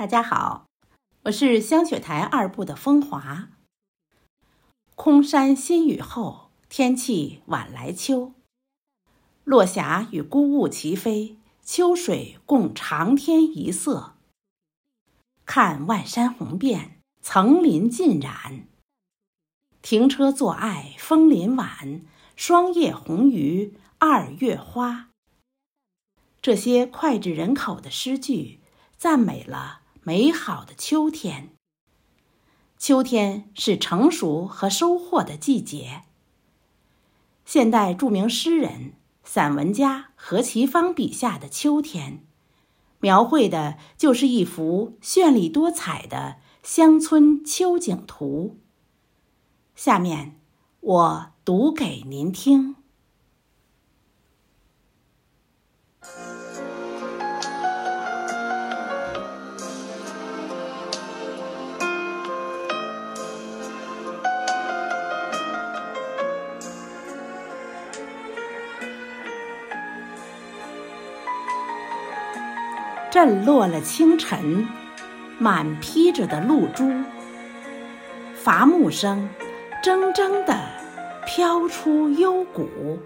大家好，我是香雪台二部的风华。空山新雨后，天气晚来秋。落霞与孤鹜齐飞，秋水共长天一色。看万山红遍，层林尽染。停车坐爱枫林晚，霜叶红于二月花。这些脍炙人口的诗句，赞美了美好的秋天。秋天是成熟和收获的季节。现代著名诗人。散文家何其芳笔下的秋天，描绘的就是一幅绚丽多彩的乡村秋景图。下面，我读给您听。震落了清晨，满披着的露珠，伐木声铮铮地飘出幽谷。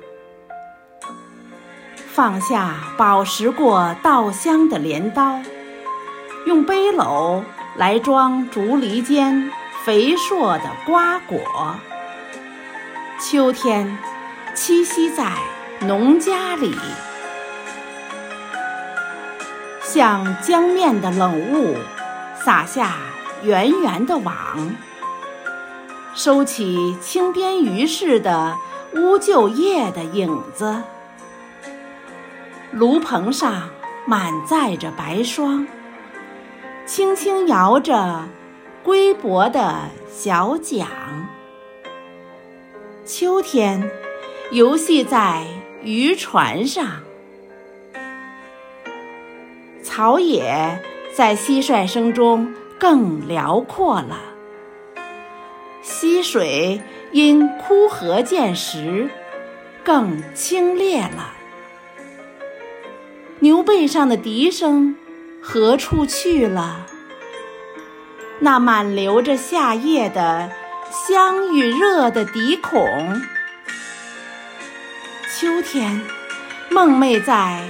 放下饱食过稻香的镰刀，用背篓来装竹篱间肥硕的瓜果。秋天栖息在农家里。像江面的冷雾，撒下圆圆的网，收起青边鱼似的乌桕叶的影子。炉棚上满载着白霜，轻轻摇着龟薄的小桨。秋天，游戏在渔船上。草野在蟋蟀声中更辽阔了，溪水因枯涸见时更清冽了。牛背上的笛声何处去了？那满流着夏夜的香与热的笛孔。秋天，梦寐在。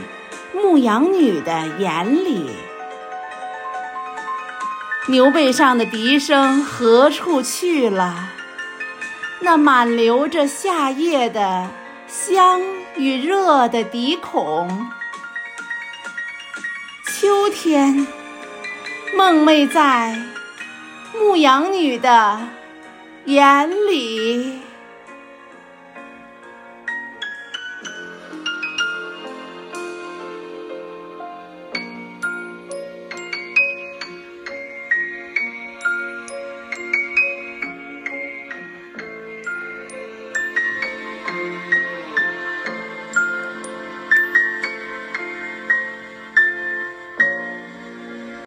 牧羊女的眼里，牛背上的笛声何处去了？那满留着夏夜的香与热的笛孔。秋天，梦寐在牧羊女的眼里。